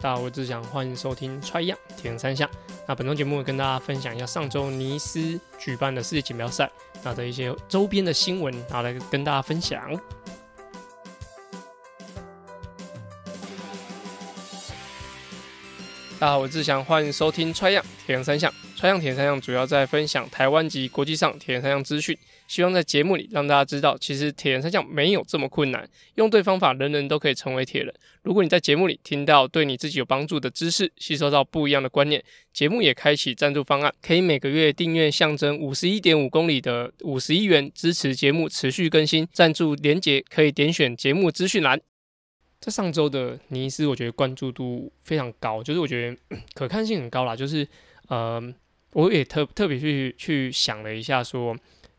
大家好，我是想，欢迎收听《踹样铁人三项》。那本周节目跟大家分享一下上周尼斯举办的世界锦标赛，那的一些周边的新闻，然后来跟大家分享。大家好，我是志祥，欢迎收听《踹样铁人三项》。《穿样铁人三项》主要在分享台湾及国际上铁人三项资讯。希望在节目里让大家知道，其实铁人三项没有这么困难，用对方法，人人都可以成为铁人。如果你在节目里听到对你自己有帮助的知识，吸收到不一样的观念，节目也开启赞助方案，可以每个月订阅象征五十一点五公里的五十一元，支持节目持续更新。赞助连结可以点选节目资讯栏。在上周的尼斯，我觉得关注度非常高，就是我觉得 可看性很高啦。就是嗯，我也特特别去去想了一下，说。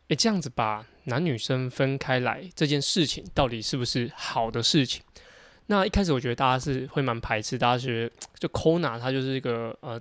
诶，这样子把男女生分开来这件事情，到底是不是好的事情？那一开始我觉得大家是会蛮排斥，大家觉得就 Kona 它就是一个呃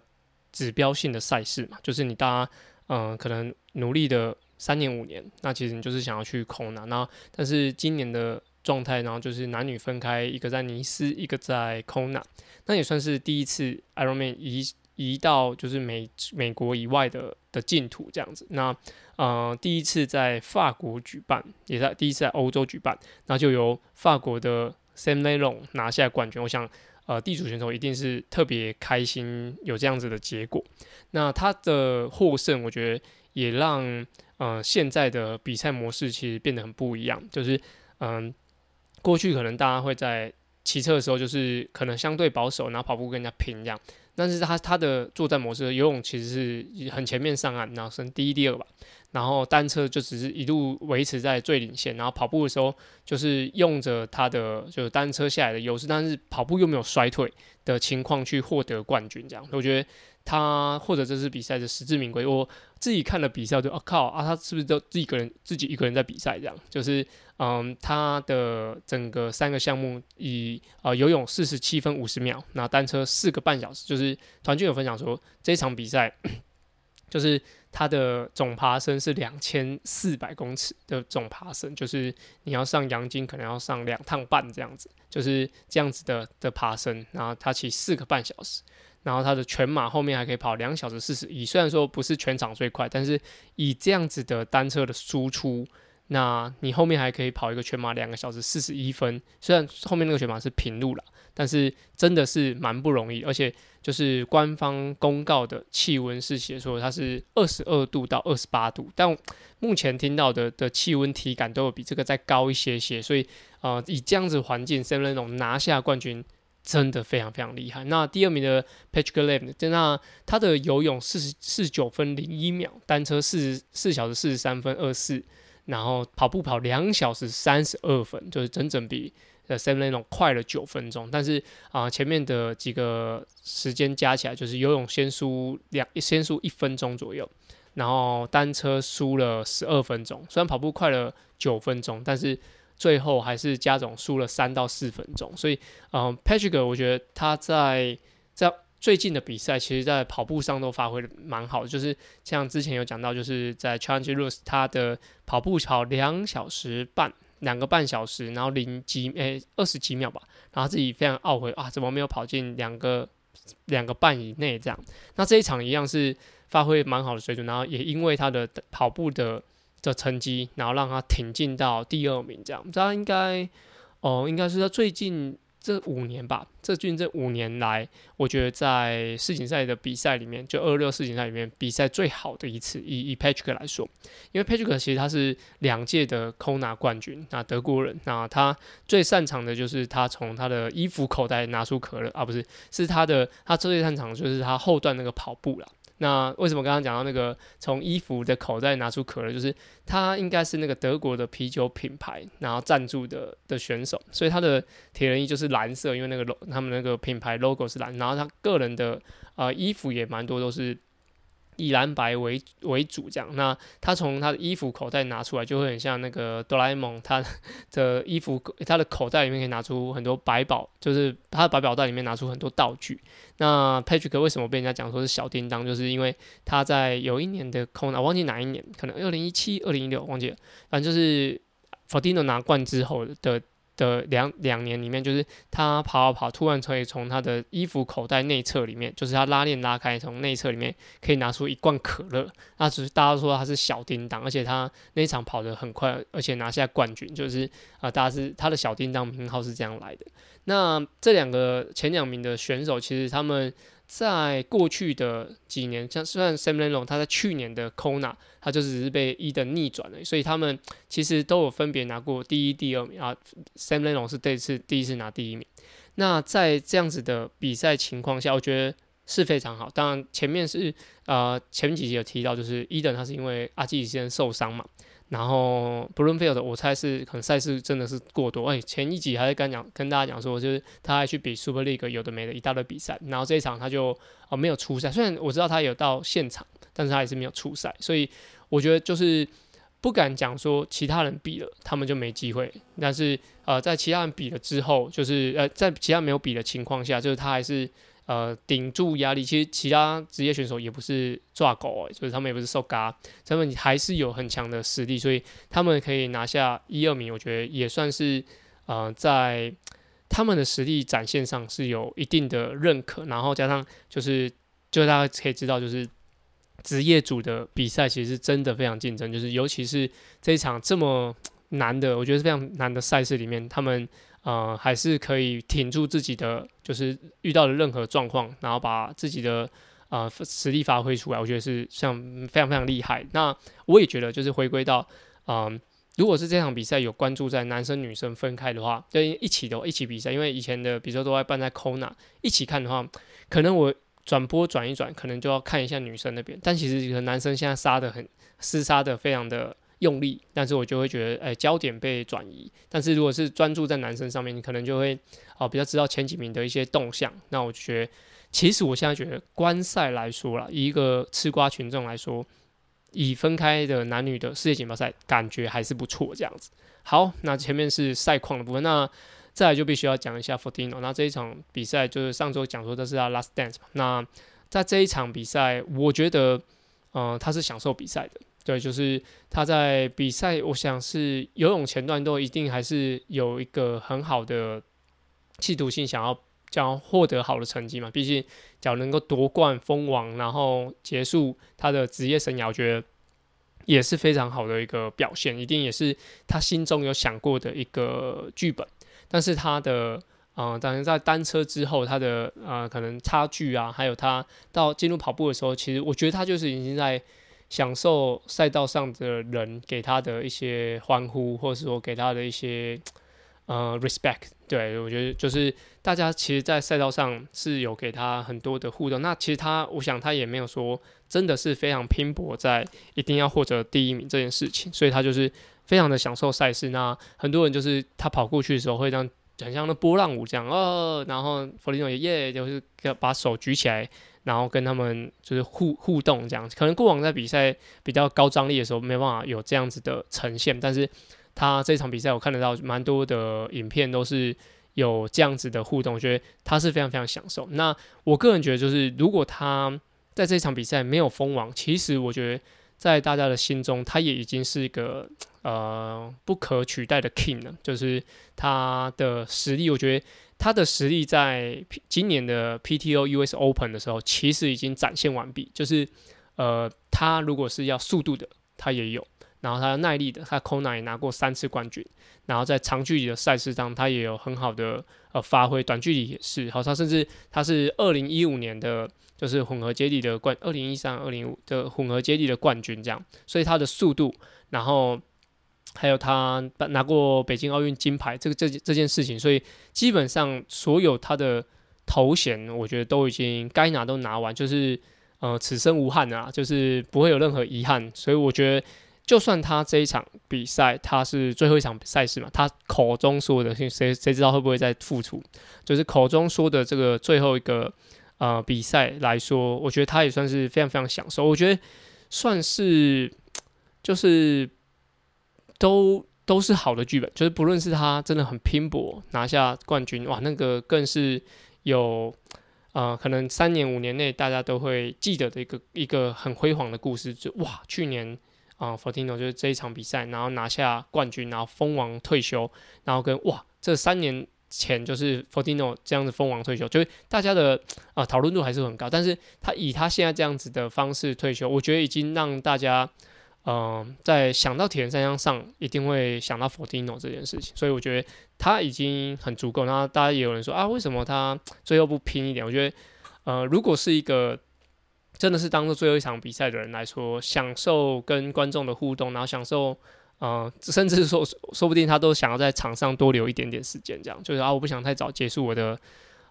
指标性的赛事嘛，就是你大家嗯、可能努力的三年五年，那其实你就是想要去 Kona。那但是今年的状态，然后就是男女分开，一个在尼斯，一个在 Kona，那也算是第一次 Ironman 一移到就是美美国以外的的净土这样子。那呃，第一次在法国举办，也在第一次在欧洲举办，那就由法国的 Sam Lelon 拿下冠军。我想，呃，地主选手一定是特别开心有这样子的结果。那他的获胜，我觉得也让呃现在的比赛模式其实变得很不一样。就是嗯、过去可能大家会在骑车的时候，就是可能相对保守，然后跑步跟人家拼这样。但是他他的作战模式，游泳其实是很前面上岸，然后升第一、第二吧。然后单车就只是一路维持在最领先，然后跑步的时候就是用着他的就是单车下来的优势，但是跑步又没有衰退的情况去获得冠军，这样我觉得他或者这次比赛的实至名归。我自己看了比赛就啊靠啊，他是不是都自己一个人自己一个人在比赛这样？就是嗯，他的整个三个项目以呃游泳四十七分五十秒，那单车四个半小时，就是团军有分享说这场比赛就是。它的总爬升是两千四百公尺的总爬升，就是你要上阳金可能要上两趟半这样子，就是这样子的的爬升。然后它骑四个半小时，然后它的全马后面还可以跑两小时四十一。虽然说不是全场最快，但是以这样子的单车的输出，那你后面还可以跑一个全马两个小时四十一分。虽然后面那个全马是平路了，但是真的是蛮不容易，而且。就是官方公告的气温是写说它是二十二度到二十八度，但目前听到的的气温体感都有比这个再高一些些，所以呃以这样子环境，Sam Lenon 拿下冠军真的非常非常厉害。那第二名的 Patrick Lem，那他的游泳四十四九分零一秒，单车四十四小时四十三分二四，然后跑步跑两小时三十二分，就是整整比。呃 Sam l e n o 快了九分钟，但是啊、前面的几个时间加起来就是游泳先输两，先输一分钟左右，然后单车输了十二分钟。虽然跑步快了九分钟，但是最后还是加总输了三到四分钟。所以，嗯、Patrick 我觉得他在在最近的比赛，其实在跑步上都发挥的蛮好的。就是像之前有讲到，就是在 Challenge Roth 他的跑步跑两小时半。两个半小时，然后零几诶二十几秒吧，然后自己非常懊悔啊，怎么没有跑进两个两个半以内这样？那这一场一样是发挥蛮好的水准，然后也因为他的跑步的的成绩，然后让他挺进到第二名这样。他应该哦，应该是他最近。这五年吧，这近这五年来，我觉得在世锦赛的比赛里面，就二六世锦赛里面比赛最好的一次，以以 Patrick 来说，因为 Patrick 其实他是两届的 Kona 冠军，那德国人，那他最擅长的就是他从他的衣服口袋拿出可乐啊，不是，是他的他最擅长就是他后段那个跑步了。那为什么刚刚讲到那个从衣服的口袋拿出可乐，就是他应该是那个德国的啤酒品牌，然后赞助的的选手，所以他的铁人衣就是蓝色，因为那个 log 他们那个品牌 logo 是蓝，然后他个人的呃衣服也蛮多都是。以蓝白为为主，这样。那他从他的衣服口袋拿出来，就会很像那个哆啦 A 梦，他的衣服，他的口袋里面可以拿出很多百宝，就是他的百宝袋里面拿出很多道具。那 Patrick 为什么被人家讲说是小叮当？就是因为他在有一年的 Kona，我忘记哪一年，可能二零一七、二零一六，忘记了。反正就是 Frodeno 拿冠之后的的两两年里面，就是他跑跑跑，突然可以从他的衣服口袋内侧里面，就是他拉链拉开，从内侧里面可以拿出一罐可乐。那只是大家都说他是小叮当，而且他那场跑得很快，而且拿下冠军，就是啊、大家是他的小叮当名号是这样来的。那这两个前两名的选手，其实他们。在过去的几年，像虽然 Sam Leno 他在去年的 Kona，他就只是被伊登逆转了，所以他们其实都有分别拿过第一、第二名啊。Sam Leno 是这次第一次拿第一名。那在这样子的比赛情况下，我觉得是非常好。当然前面是呃前几集有提到，就是伊登他是因为阿基里斯受伤嘛。然后 Blumfield 我猜是可能赛事真的是过多。哎，前一集还是跟讲跟大家讲说，就是他还去比 Super League 有的没的一大堆比赛，然后这一场他就哦没有出赛。虽然我知道他有到现场，但是他也是没有出赛。所以我觉得就是不敢讲说其他人比了，他们就没机会。但是呃，在其他人比了之后，就是呃在其他没有比的情况下，就是他还是。呃，顶住压力，其实其他职业选手也不是抓狗，就是他们也不是受嘎，他们还是有很强的实力，所以他们可以拿下一二名，我觉得也算是呃，在他们的实力展现上是有一定的认可，然后加上就是，就大家可以知道，就是职业组的比赛其实真的非常竞争，就是尤其是这一场这么难的，我觉得是非常难的赛事里面，他们。呃，还是可以挺住自己的，就是遇到的任何状况，然后把自己的呃实力发挥出来，我觉得是像非常非常厉害。那我也觉得，就是回归到，嗯、如果是这场比赛有关注在男生女生分开的话，就一起的一起比赛，因为以前的比赛都在办在 Kona 一起看的话，可能我转播转一转，可能就要看一下女生那边，但其实可能男生现在杀的很厮杀的非常的。用力，但是我就会觉得，哎、焦点被转移。但是如果是专注在男生上面，你可能就会，哦，比较知道前几名的一些动向。那我觉得，其实我现在觉得，观赛来说啦，以一个吃瓜群众来说，以分开的男女的世界锦标赛，感觉还是不错这样子。好，那前面是赛况的部分，那再来就必须要讲一下 Frodeno。那这一场比赛就是上周讲说这是他 Last Dance 嘛。那在这一场比赛，我觉得，嗯、他是享受比赛的。对，就是他在比赛，我想是游泳前段都一定还是有一个很好的企图心，想要想要获得好的成绩嘛。毕竟，只要能够夺冠封王，然后结束他的职业生涯，我觉得也是非常好的一个表现，一定也是他心中有想过的一个剧本。但是他的，嗯、当然在单车之后，他的呃可能差距啊，还有他到进入跑步的时候，其实我觉得他就是已经在。享受赛道上的人给他的一些欢呼，或者说给他的一些呃 respect，对，我觉得就是大家其实，在赛道上是有给他很多的互动。那其实他，我想他也没有说真的是非常拼搏在一定要获得第一名这件事情，所以他就是非常的享受赛事。那很多人就是他跑过去的时候会让，很像那波浪舞这样哦，然后 Frodeno 也耶，就是要把手举起来。然后跟他们就是互互动这样，可能过往在比赛比较高张力的时候没办法有这样子的呈现，但是他这场比赛我看得到蛮多的影片都是有这样子的互动，我觉得他是非常非常享受。那我个人觉得就是如果他在这场比赛没有封王，其实我觉得在大家的心中他也已经是一个呃不可取代的 king 呢，就是他的实力，我觉得。他的实力在今年的 PTO US Open 的时候，其实已经展现完毕。就是，呃，他如果是要速度的，他也有；然后他耐力的，他 Kona 也拿过三次冠军。然后在长距离的赛事上，他也有很好的呃发挥。短距离也是，好，他甚至他是二零一五年的，就是混合接力的冠，二零一三、二零五的混合接力的冠军这样。所以他的速度，然后。还有他拿过北京奥运金牌，这个这这件事情，所以基本上所有他的头衔，我觉得都已经该拿都拿完，就是呃此生无憾啊，就是不会有任何遗憾。所以我觉得，就算他这一场比赛他是最后一场赛事嘛，他口中说的，谁谁知道会不会再复出？就是口中说的这个最后一个呃比赛来说，我觉得他也算是非常非常享受。我觉得算是就是。都都是好的剧本，就是不论是他真的很拼搏拿下冠军，哇，那个更是有，呃，可能三年五年内大家都会记得的一个一个很辉煌的故事。就哇，去年啊 Fortino 就是这一场比赛，然后拿下冠军，然后封王退休，然后跟哇这三年前就是 Fortino 这样子封王退休，就是大家的啊讨论度还是很高，但是他以他现在这样子的方式退休，我觉得已经让大家。嗯、在想到铁人三项上，一定会想到 Fortino 这件事情，所以我觉得他已经很足够。然后大家也有人说啊，为什么他最后不拼一点？我觉得，呃，如果是一个真的是当做最后一场比赛的人来说，享受跟观众的互动，然后享受，呃，甚至说说不定他都想要在场上多留一点点时间，这样就是啊，我不想太早结束我的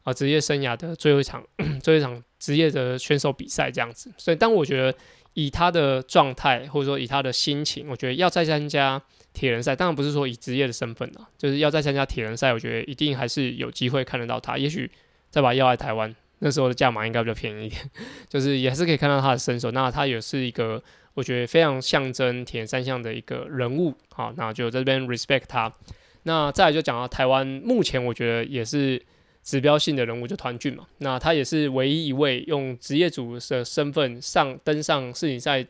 啊职业生涯的最后一场 最后一场 职业的选手比赛这样子。所以，当我觉得。以他的状态，或者说以他的心情，我觉得要再参加铁人赛，当然不是说以职业的身份了，就是要再参加铁人赛，我觉得一定还是有机会看得到他。也许再把要来台湾，那时候的价码应该比较便宜一点，就是也是可以看到他的身手。那他也是一个我觉得非常象征铁人三项的一个人物，好，那就在这边 respect 他。那再来就讲到台湾，目前我觉得也是。指标性的人物就团俊嘛，那他也是唯一一位用职业组的身份上登上世锦赛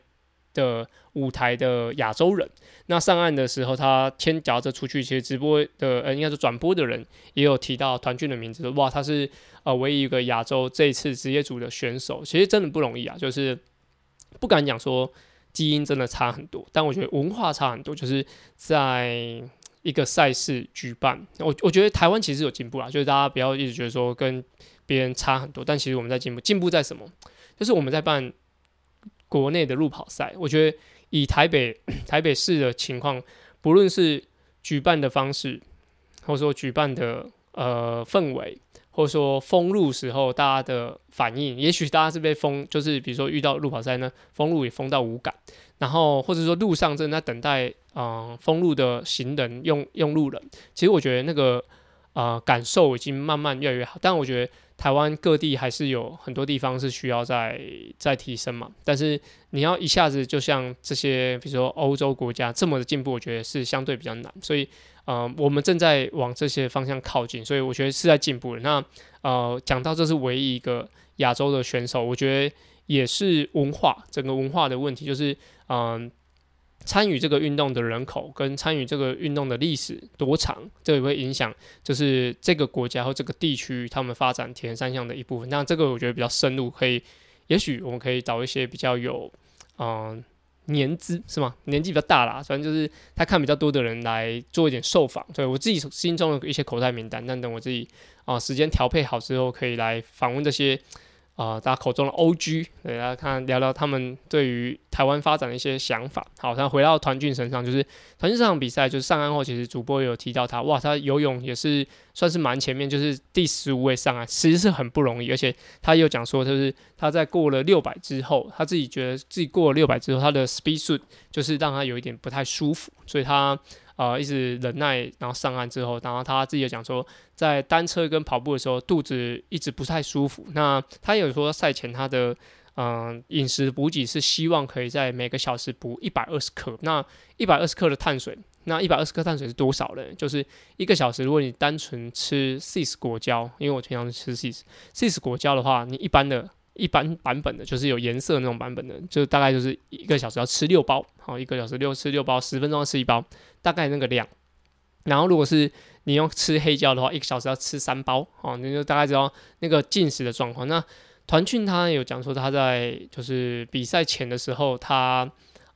的舞台的亚洲人。那上岸的时候，他牵夹着出去，其实直播的呃，应该是转播的人也有提到团俊的名字，哇，他是呃唯一一个亚洲这一次职业组的选手，其实真的不容易啊，就是不敢讲说基因真的差很多，但我觉得文化差很多，就是在。一个赛事举办，我我觉得台湾其实有进步啦，就是大家不要一直觉得说跟别人差很多，但其实我们在进步。进步在什么？就是我们在办国内的路跑赛，我觉得以台北 台北市的情况，不论是举办的方式，或者说举办的呃氛围，或者说封路时候大家的反应，也许大家是被封，就是比如说遇到路跑赛呢，封路也封到无感。然后或者说路上正在等待啊、呃、封路的行人用用路人，其实我觉得那个、呃、感受已经慢慢越来越好。但我觉得台湾各地还是有很多地方是需要再再提升嘛。但是你要一下子就像这些比如说欧洲国家这么的进步，我觉得是相对比较难。所以呃我们正在往这些方向靠近，所以我觉得是在进步的。那呃讲到这是唯一一个亚洲的选手，我觉得也是文化整个文化的问题，就是。嗯，参与这个运动的人口跟参与这个运动的历史多长，这也会影响，就是这个国家或这个地区他们发展铁人三项的一部分。那这个我觉得比较深入，可以，也许我们可以找一些比较有，嗯，年资是吗？年纪比较大啦，反正就是他看比较多的人来做一点受访。所以我自己心中有一些口袋名单，但等我自己啊时间调配好之后，可以来访问这些。啊、大家口中的 OG，给，大家看聊聊他们对于台湾发展的一些想法。好，那回到团俊身上，就是团俊这场比赛，就是上岸后，其实主播有提到他，哇，他游泳也是算是蛮前面，就是第十五位上岸，其实是很不容易。而且他也有讲说，就是他在过了六百之后，他自己觉得自己过了六百之后，他的 speed suit 就是让他有一点不太舒服，所以他。呃，一直忍耐，然后上岸之后，然后他自己也讲说，在单车跟跑步的时候，肚子一直不太舒服。那他有说赛前他的嗯饮食补给是希望可以在每个小时补一百二十克。那一百二十克的碳水，那一百二十克碳水是多少呢？就是一个小时，如果你单纯吃 CIS 果胶，因为我平常吃 CIS CIS 果胶的话，你一般的。一般版本的，就是有颜色那种版本的，就大概就是一个小时要吃六包，好，一个小时六吃六包，十分钟要吃一包，大概那个量。然后如果是你用吃黑胶的话，一个小时要吃三包，好，你就大概知道那个进食的状况。那团俊他有讲说他在就是比赛前的时候，他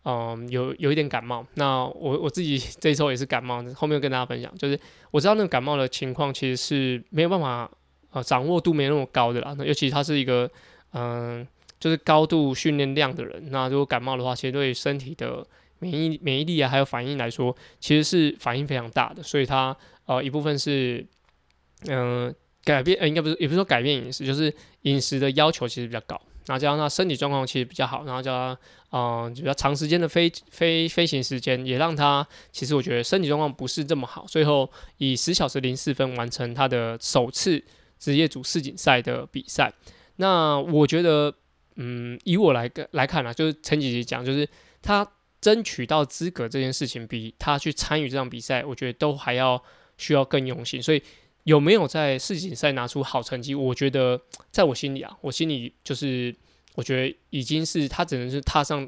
嗯有有一点感冒。那我我自己 这时候也是感冒，后面跟大家分享，就是我知道那个感冒的情况其实是没有办法呃掌握度没那么高的啦，那尤其他是一个。嗯，就是高度训练量的人，那如果感冒的话，其实对身体的免疫免疫力啊，还有反应来说，其实是反应非常大的。所以他呃一部分是嗯、改变，呃应该不是，也不是说改变饮食，就是饮食的要求其实比较高。然后加上他身体状况其实比较好，然后加上嗯、比较长时间的飞飞飞行时间，也让他其实我觉得身体状况不是这么好。最后以十小时零四分完成他的首次职业组世锦赛的比赛。那我觉得，嗯，以我来个来看啊，就是陈姐姐讲，就是她争取到资格这件事情，比她去参与这场比赛，我觉得都还要需要更用心。所以有没有在世锦赛拿出好成绩，我觉得在我心里啊，我心里就是我觉得已经是他只能是踏上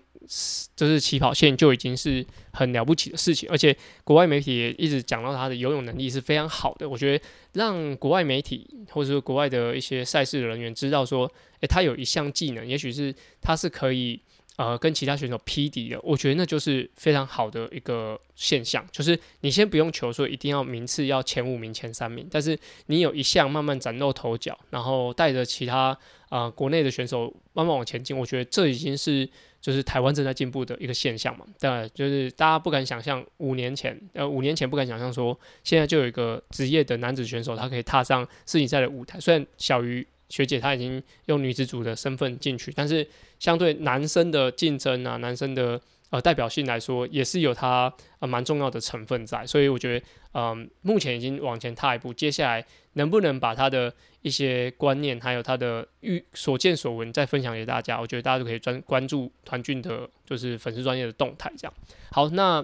就是起跑线就已经是很了不起的事情，而且国外媒体也一直讲到他的游泳能力是非常好的。我觉得让国外媒体或者说国外的一些赛事的人员知道说，诶、他有一项技能，也许是他是可以。呃，跟其他选手匹敌的，我觉得那就是非常好的一个现象。就是你先不用求说一定要名次要前五名、前三名，但是你有一项慢慢崭露头角，然后带着其他啊、国内的选手慢慢往前进，我觉得这已经是就是台湾正在进步的一个现象嘛。对，就是大家不敢想象五年前，呃，五年前不敢想象说现在就有一个职业的男子选手，他可以踏上世锦赛的舞台，虽然小于。学姐她已经用女子组的身份进去，但是相对男生的竞争啊，男生的呃代表性来说，也是有它呃蛮重要的成分在。所以我觉得，嗯、目前已经往前踏一步，接下来能不能把他的一些观念，还有他的遇所见所闻再分享给大家，我觉得大家都可以专关注团俊的，就是粉丝专业的动态这样。好，那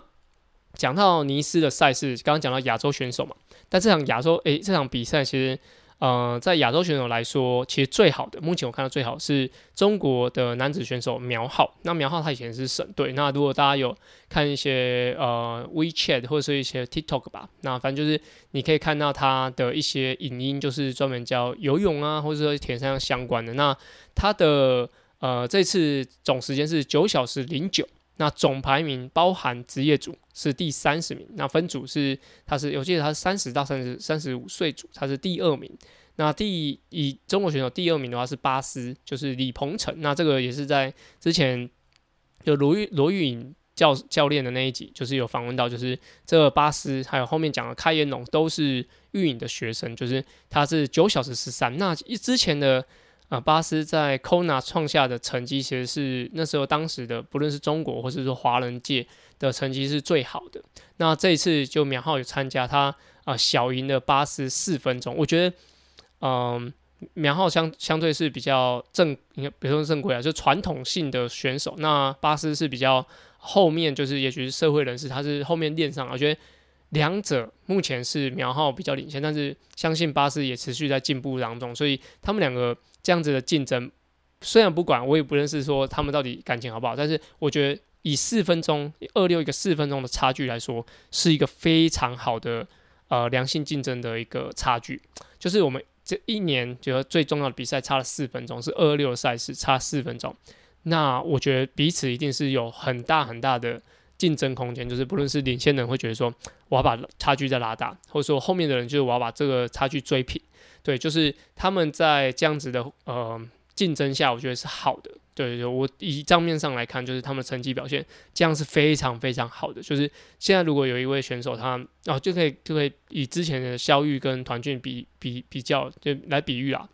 讲到尼斯的赛事，刚刚讲到亚洲选手嘛，但这场亚洲诶、欸，这场比赛其实。呃，在亚洲选手来说，其实最好的，目前我看到最好是中国的男子选手苗浩。那苗浩他以前是省队。那如果大家有看一些呃 WeChat 或者是一些 TikTok 吧，那反正就是你可以看到他的一些影音，就是专门教游泳啊，或者说田径相关的。那他的呃这次总时间是九小时零九。那总排名包含职业组是第三十名，那分组是他是我记得他是三十到三十三十五岁组，他是第二名。那第以中国选手第二名的话是巴斯，就是李鹏程。那这个也是在之前就罗玉罗玉颖教教练的那一集，就是有访问到，就是这巴斯还有后面讲的开颜龙都是玉颖的学生，就是他是九小时十三。那一之前的。啊，巴斯在 Kona 创下的成绩，其实是那时候当时的不论是中国或是说华人界的成绩是最好的。那这一次就苗浩有参加，他啊、小赢了巴斯四分钟。我觉得，嗯，苗浩相相对是比较正，应该比如说正规啊，就传统性的选手。那巴斯是比较后面，就是也许是社会人士，他是后面练上。我觉得两者目前是苗浩比较领先，但是相信巴斯也持续在进步当中，所以他们两个。这样子的竞争，虽然不管我也不认识说他们到底感情好不好，但是我觉得以四分钟二六一个四分钟的差距来说，是一个非常好的呃良性竞争的一个差距。就是我们这一年觉得最重要的比赛差了四分钟，是二二六赛事差四分钟，那我觉得彼此一定是有很大很大的竞争空间。就是不论是领先人会觉得说我要把差距再拉大，或者说后面的人就是我要把这个差距追平。对，就是他们在这样子的呃竞争下，我觉得是好的。对，对，我以账面上来看，就是他们成绩表现这样是非常非常好的。就是现在如果有一位选手他，他哦就可以就可以以之前的肖玉跟团俊比比比较，就来比喻啦。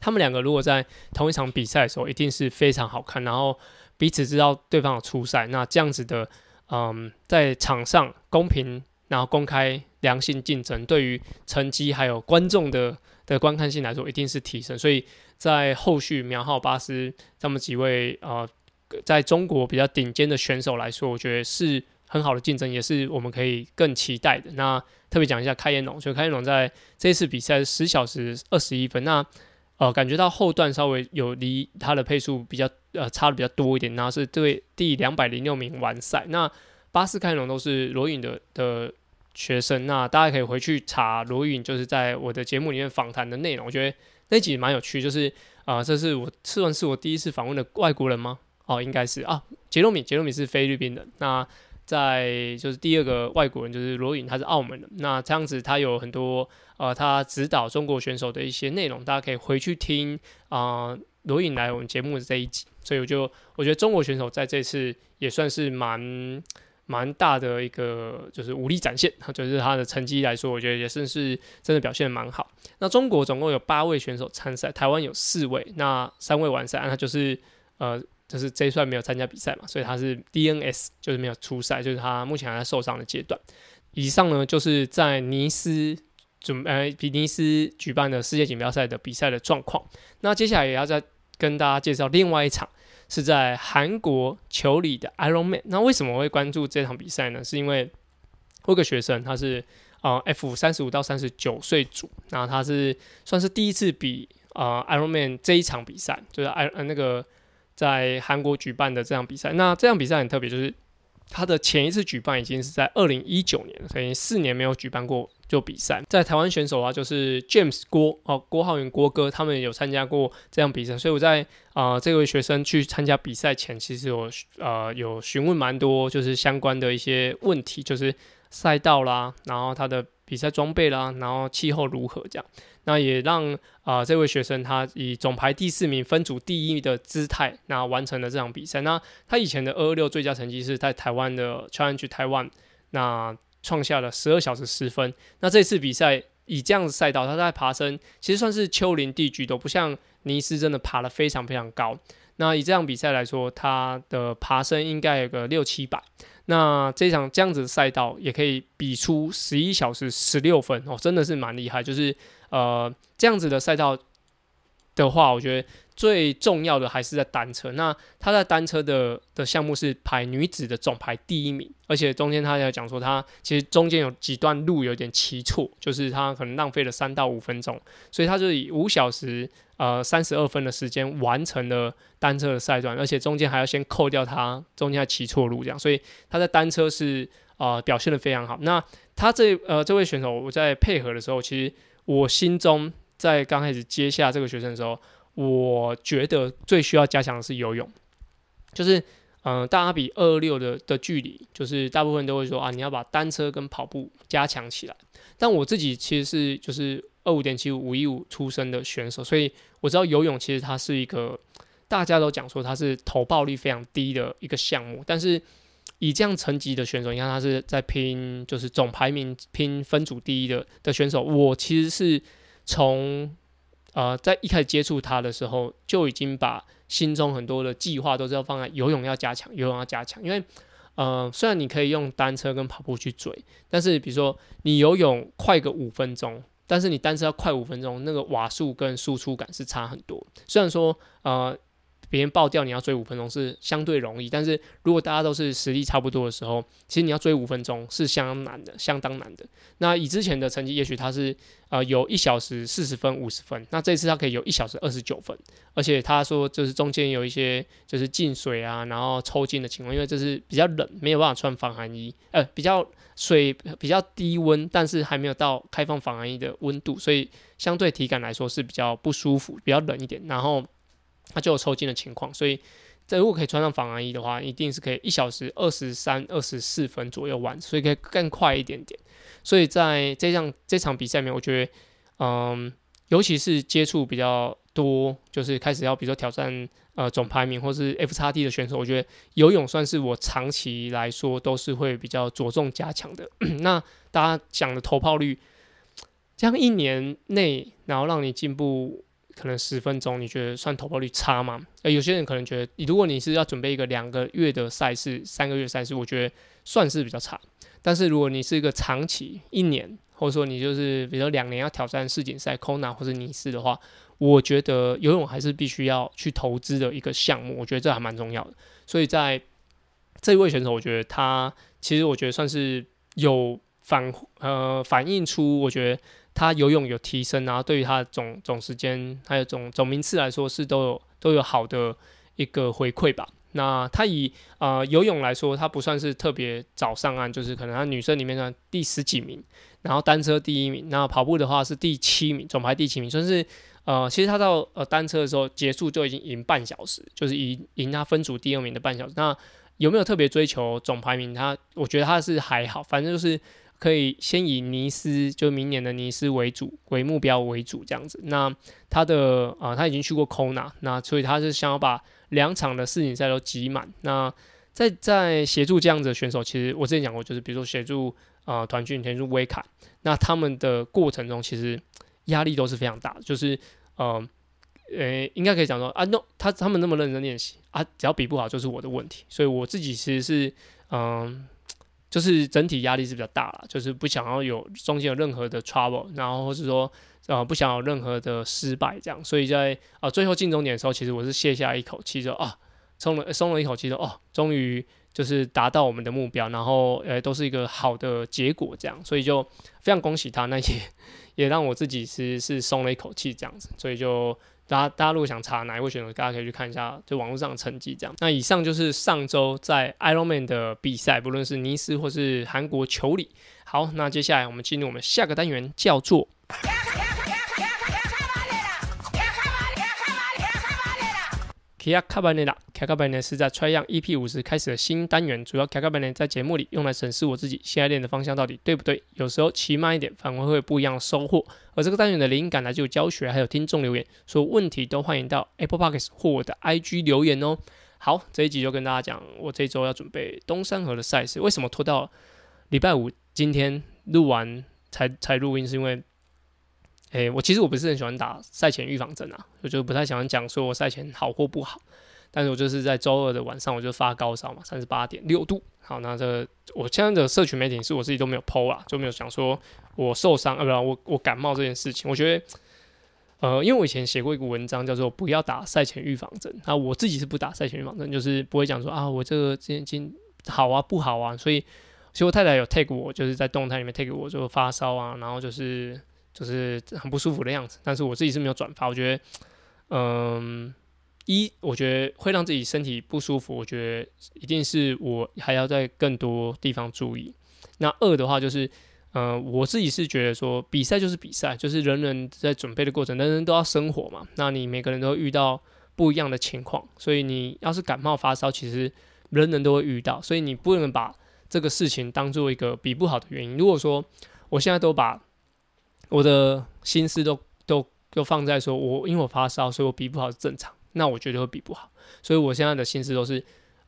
他们两个如果在同一场比赛的时候，一定是非常好看，然后彼此知道对方有出赛，那这样子的嗯，在场上公平。然后公开良性竞争，对于成绩还有观众的的观看性来说，一定是提升。所以在后续苗浩、巴斯这么几位呃，在中国比较顶尖的选手来说，我觉得是很好的竞争，也是我们可以更期待的。那特别讲一下开颜龙，所以开颜龙在这次比赛十小时二十一分，那呃感觉到后段稍微有离他的配速比较呃差的比较多一点，然后是对第两百零六名完赛。那巴斯开龙都是罗颖的的。学生，那大家可以回去查罗允，就是在我的节目里面访谈的内容，我觉得那集蛮有趣。就是啊、这是我算是我第一次访问的外国人吗？哦，应该是啊，杰洛米，杰洛米是菲律宾的。那在就是第二个外国人就是罗颖，他是澳门的。那这样子，他有很多呃，他指导中国选手的一些内容，大家可以回去听啊，罗颖来我们节目的这一集。所以我就我觉得中国选手在这次也算是蛮。蛮大的一个就是武力展现，就是他的成绩来说，我觉得也算是真的表现蛮好。那中国总共有八位选手参赛，台湾有四位，那三位完赛，那就是呃，就是这一算没有参加比赛嘛，所以他是 DNS，就是没有出赛，就是他目前还在受伤的阶段。以上呢，就是在尼斯准呃比尼斯举办的世界锦标赛的比赛的状况。那接下来也要再跟大家介绍另外一场。是在韩国球里的 Ironman。那为什么会关注这场比赛呢？是因为我有个学生，他是呃 F 三十五到三十九岁组，那他是算是第一次比呃 Ironman 这一场比赛，就是 I 呃那个在韩国举办的这场比赛。那这场比赛很特别，就是它的前一次举办已经是在二零一九年，所以四年没有举办过就比赛。在台湾选手啊，就是 James 郭哦郭浩元郭哥，他们有参加过这样比赛。所以我在啊、这位学生去参加比赛前，其实我呃有询问蛮多就是相关的一些问题，就是赛道啦，然后他的。比赛装备啦，然后气候如何这样，那也让啊、这位学生他以总排第四名、分组第一的姿态，那完成了这场比赛。那他以前的二二六最佳成绩是在台湾的 Challenge Taiwan，那创下了十二小时十分。那这次比赛以这样子赛道，他在爬升其实算是丘陵地区，都不像尼斯真的爬得非常非常高。那以这场比赛来说，他的爬升应该有个六七百。那这场这样子的赛道也可以比出十一小时十六分哦，真的是蛮厉害。就是呃这样子的赛道的话，我觉得最重要的还是在单车。那他在单车的的项目是排女子的总排第一名，而且中间他要讲说他其实中间有几段路有点骑错，就是他可能浪费了三到五分钟，所以他就以五小时。呃，三十二分的时间完成了单车的赛段，而且中间还要先扣掉他中间还骑错路这样，所以他在单车是呃表现的非常好。那他这呃这位选手，我在配合的时候，其实我心中在刚开始接下这个学生的时候，我觉得最需要加强的是游泳，就是嗯、大家比二二六的的距离，就是大部分都会说啊，你要把单车跟跑步加强起来。但我自己其实是就是。二五点七五五一五出身的选手，所以我知道游泳其实它是一个大家都讲说它是投报率非常低的一个项目。但是以这样层级的选手，你看他是在拼就是总排名拼分组第一的的选手，我其实是从呃在一开始接触他的时候就已经把心中很多的计划都是要放在游泳要加强，游泳要加强。因为呃虽然你可以用单车跟跑步去追，但是比如说你游泳快个五分钟。但是你单车要快五分钟，那个瓦数跟输出感是差很多。虽然说，呃，别人爆掉你要追五分钟是相对容易，但是如果大家都是实力差不多的时候，其实你要追五分钟是相当难的，相当难的。那以之前的成绩，也许他是呃有一小时四十分、五十分，那这次他可以有一小时二十九分，而且他说就是中间有一些就是进水啊，然后抽筋的情况，因为这是比较冷，没有办法穿防寒衣，呃，比较。水比较低温，但是还没有到开放防寒衣的温度，所以相对体感来说是比较不舒服，比较冷一点。然后它就有抽筋的情况，所以这如果可以穿上防寒衣的话，一定是可以一小时二十三、二十四分左右完，所以可以更快一点点。所以在这场这场比赛里面，我觉得，嗯，尤其是接触比较多，就是开始要比如说挑战。呃，总排名或是 F 叉 T 的选手，我觉得游泳算是我长期来说都是会比较着重加强的。那大家讲的投泡率，这样一年内，然后让你进步可能十分钟，你觉得算投砲率差吗？呃，有些人可能觉得，如果你是要准备一个两个月的赛事、三个月赛事，我觉得算是比较差。但是如果你是一个长期一年，或者说你就是比如说两年要挑战世锦赛、Kona 或者尼斯的话。我觉得游泳还是必须要去投资的一个项目，我觉得这还蛮重要的。所以在这一位选手，我觉得他其实我觉得算是有反呃反映出，我觉得他游泳有提升啊，对于他的总总时间还有总总名次来说是都有都有好的一个回馈吧。那他以呃游泳来说，他不算是特别早上岸，就是可能他女生里面的第十几名，然后单车第一名，那跑步的话是第七名，总排第七名，算是。呃，其实他到呃单车的时候结束就已经赢半小时，就是赢赢他分组第二名的半小时。那有没有特别追求总排名？他我觉得他是还好，反正就是可以先以尼斯，就明年的尼斯为主为目标为主这样子。那他的啊、他已经去过 Kona，那所以他是想要把两场的世锦赛都挤满。那在在协助这样子的选手，其实我之前讲过，就是比如说协助啊团训、协助威卡，那他们的过程中其实压力都是非常大的，就是。呃，呃，应该可以讲说啊，那他他们那么认真练习啊，只要比不好就是我的问题，所以我自己其实是嗯、就是整体压力是比较大了，就是不想要有中间有任何的 trouble，然后或是说啊不想有任何的失败这样，所以在啊、最后进终点的时候，其实我是卸下一口气，说啊松了松了一口气，说哦，终于就是达到我们的目标，然后呃都是一个好的结果这样，所以就非常恭喜他，那也 也让我自己其实是松了一口气这样子，所以就。大家，大家如果想查哪一位选手，大家可以去看一下，就网络上的成绩这样。那以上就是上周在 Ironman 的比赛，不论是尼斯或是韩国球里。好，那接下来我们进入我们下个单元，叫做。K 亚卡班内拉，卡卡班内是在 Try 样 EP 五十开始的新单元，主要卡卡班内在节目里用来审视我自己现在练的方向到底对不对。有时候骑慢一点，反而会不一样的收获。而这个单元的灵感来自教学，还有听众留言，所有问题都欢迎到 Apple p o c k s t 或我的 IG 留言哦。好，这一集就跟大家讲，我这周要准备东山河的赛事，为什么拖到礼拜五今天录完才才录音？是因为。诶、我其实我不是很喜欢打赛前预防针啊，我就不太喜欢讲说我赛前好或不好。但是我就是在周二的晚上我就发高烧嘛，三十八点六度。好，那这我现在的社群媒体是我自己都没有 PO 啦，就没有想说我受伤啊，不然我我感冒这件事情。我觉得，呃，因为我以前写过一个文章叫做不要打赛前预防针，那我自己是不打赛前预防针，就是不会讲说啊我这个今天好啊不好啊。所以其实我太太有 take 我，就是在动态里面 take 我就发烧啊，然后就是。就是很不舒服的样子，但是我自己是没有转发。我觉得，嗯，一，我觉得会让自己身体不舒服，我觉得一定是我还要在更多地方注意。那二的话就是，嗯，我自己是觉得说，比赛就是比赛，就是人人在准备的过程，人人都要生活嘛。那你每个人都会遇到不一样的情况，所以你要是感冒发烧，其实人人都会遇到，所以你不能把这个事情当做一个比不好的原因。如果说我现在都把我的心思都都都放在说，我因为我发烧，所以我比不好是正常，那我绝对会比不好。所以我现在的心思都是，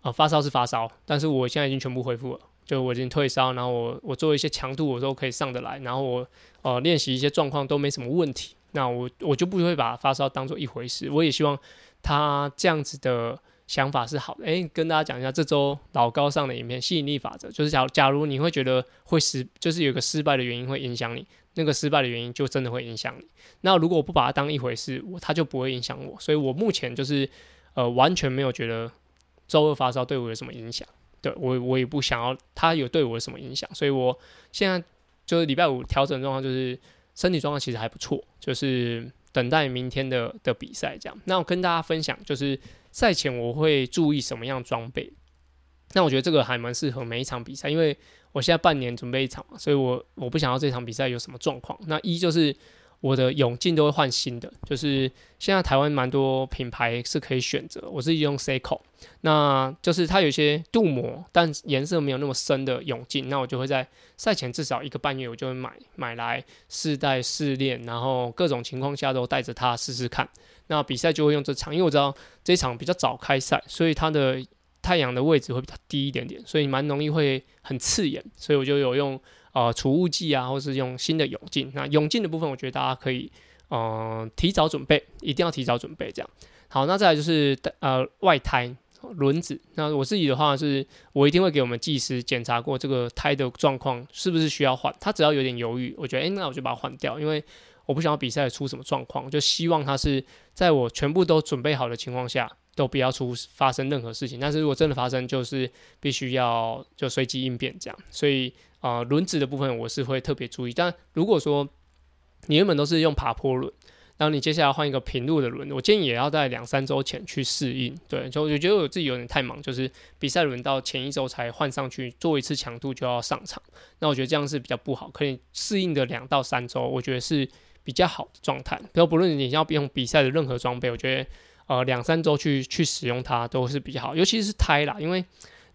啊、呃，发烧是发烧，但是我现在已经全部恢复了，就我已经退烧，然后我我做一些强度我都可以上得来，然后我呃练习一些状况都没什么问题，那我我就不会把发烧当做一回事。我也希望他这样子的想法是好的。诶，跟大家讲一下这周老高上的影片，吸引力法则，就是假假如你会觉得会失，就是有个失败的原因会影响你。那个失败的原因就真的会影响你。那如果我不把它当一回事，我它就不会影响我。所以我目前就是呃完全没有觉得周二发烧对我有什么影响。对我我也不想要它有对我有什么影响。所以我现在就是礼拜五调整状况，就是身体状况其实还不错，就是等待明天的的比赛这样。那我跟大家分享，就是赛前我会注意什么样装备。那我觉得这个还蛮适合每一场比赛，因为。我现在半年准备一场，所以我我不想要这场比赛有什么状况。那一就是我的泳镜都会换新的，就是现在台湾蛮多品牌是可以选择，我自己用 Seiko，那就是它有些镀膜，但颜色没有那么深的泳镜，那我就会在赛前至少一个半月，我就会买买来试戴试练，然后各种情况下都带着它试试看。那比赛就会用这场，因为我知道这场比较早开赛，所以它的。太阳的位置会比较低一点点，所以蛮容易会很刺眼，所以我就有用呃除雾剂啊，或是用新的泳镜。那泳镜的部分，我觉得大家可以嗯、呃、提早准备，一定要提早准备这样。好，那再来就是呃外胎轮子。那我自己的话是，我一定会给我们技师检查过这个胎的状况是不是需要换。他只要有点犹豫，我觉得诶、那我就把它换掉，因为我不想要比赛出什么状况，就希望他是在我全部都准备好的情况下。都不要出发生任何事情，但是如果真的发生，就是必须要就随机应变这样。所以啊，呃，轮子的部分我是会特别注意。但如果说你原本都是用爬坡轮，然后你接下来换一个平路的轮，我建议也要在两三周前去适应。对，就我觉得我自己有点太忙，就是比赛轮到前一周才换上去做一次强度就要上场，那我觉得这样是比较不好。可以适应的两到三周，我觉得是比较好的状态。然后不论你要用比赛的任何装备，我觉得。呃，两三周去去使用它都是比较好，尤其是胎啦，因为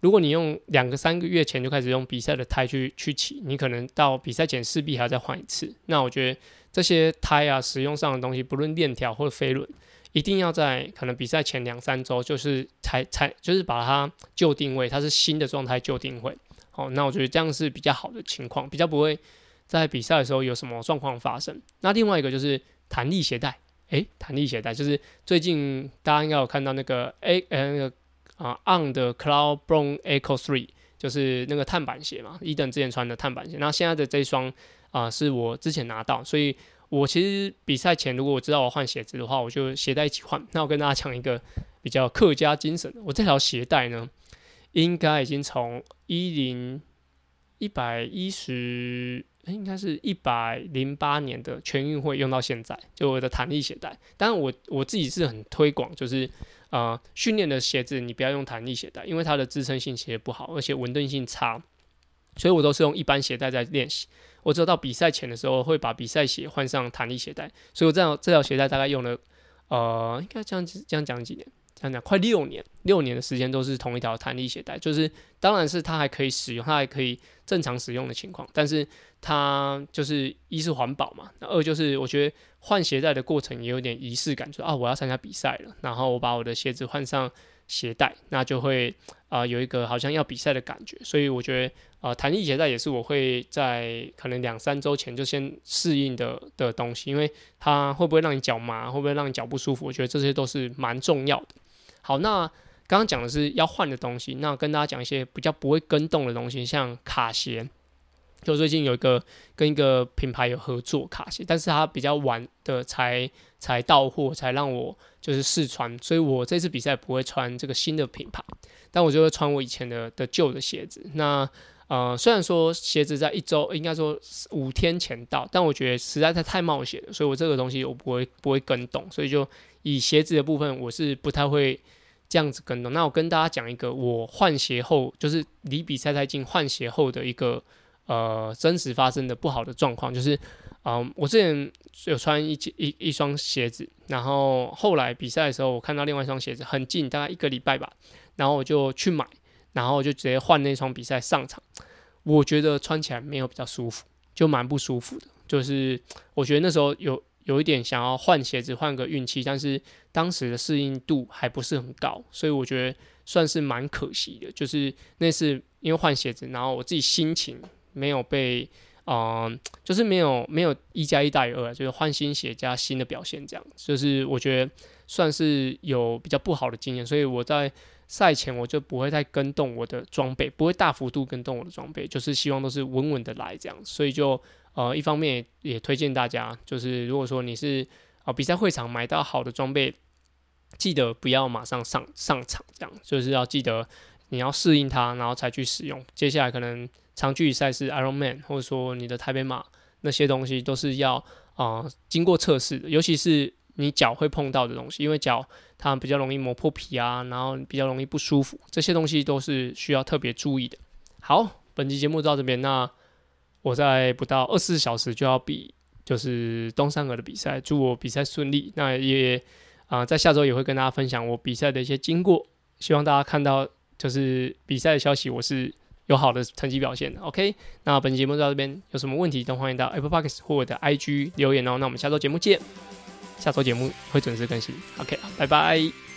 如果你用两个三个月前就开始用比赛的胎去去骑，你可能到比赛前势必还要再换一次。那我觉得这些胎啊，使用上的东西，不论链条或者飞轮，一定要在可能比赛前两三周就是才才就是把它旧定位，它是新的状态旧定位。好，那我觉得这样是比较好的情况，比较不会在比赛的时候有什么状况发生。那另外一个就是弹力鞋带。诶，弹力鞋带就是最近大家应该有看到那个 A 呃那个啊 On 的 Cloud Brown Echo Three，就是那个碳板鞋嘛，伊登之前穿的碳板鞋。那现在的这一双啊是我之前拿到，所以我其实比赛前如果我知道我换鞋子的话，我就鞋带一起换。那我跟大家讲一个比较客家精神，我这条鞋带呢，应该已经从一零一百一十，应该是一百零八年的全运会用到现在，就我的弹力鞋带。当然我我自己是很推广，就是呃训练的鞋子你不要用弹力鞋带，因为它的支撑性其实不好，而且稳定性差，所以我都是用一般鞋带在练习。我只有到比赛前的时候会把比赛鞋换上弹力鞋带，所以我这样这条鞋带大概用了呃应该这样这样讲几年。这样讲，快六年，六年的时间都是同一条弹力鞋带，就是当然是它还可以使用，它还可以正常使用的情况，但是它就是一是环保嘛，那二就是我觉得换鞋带的过程也有点仪式感，就啊我要参加比赛了，然后我把我的鞋子换上鞋带，那就会啊、有一个好像要比赛的感觉，所以我觉得啊弹力鞋带也是我会在可能两三周前就先适应的的东西，因为它会不会让你脚麻，会不会让你脚不舒服，我觉得这些都是蛮重要的。好，那刚刚讲的是要换的东西，那跟大家讲一些比较不会跟动的东西，像卡鞋。就最近有一个跟一个品牌有合作卡鞋，但是它比较晚的才才到货，才让我就是试穿，所以我这次比赛不会穿这个新的品牌，但我就会穿我以前的的旧的鞋子。那呃，虽然说鞋子在一周，应该说五天前到，但我觉得实在是太冒险了，所以我这个东西我不会不会跟动，所以就以鞋子的部分，我是不太会。这样子跟动，那我跟大家讲一个我换鞋后，就是离比赛太近换鞋后的一个呃真实发生的不好的状况，就是嗯、我之前有穿一一一双鞋子，然后后来比赛的时候，我看到另外一双鞋子很近，大概一个礼拜吧，然后我就去买，然后就直接换那双比赛上场，我觉得穿起来没有比较舒服，就蛮不舒服的，就是我觉得那时候有。有一点想要换鞋子换个运气，但是当时的适应度还不是很高，所以我觉得算是蛮可惜的。就是那次因为换鞋子，然后我自己心情没有被，嗯、就是没有没有一加一大于二，就是换新鞋加新的表现这样。就是我觉得算是有比较不好的经验，所以我在赛前我就不会再跟动我的装备，不会大幅度跟动我的装备，就是希望都是稳稳的来这样。所以就。呃，一方面也推荐大家，就是如果说你是啊、比赛会场买到好的装备，记得不要马上上上场，这样就是要记得你要适应它，然后才去使用。接下来可能长距离赛事 Ironman，或者说你的台北马那些东西都是要啊、呃、经过测试的，尤其是你脚会碰到的东西，因为脚它比较容易磨破皮啊，然后比较容易不舒服，这些东西都是需要特别注意的。好，本期节目到这边，那。我在不到二十四小时就要比，就是东山河的比赛，祝我比赛顺利。那也啊、在下周也会跟大家分享我比赛的一些经过，希望大家看到就是比赛的消息，我是有好的成绩表现的。OK，那本期节目到这边，有什么问题都欢迎到 Apple Podcast 或我的 IG 留言哦。那我们下周节目见，下周节目会准时更新。OK，拜拜。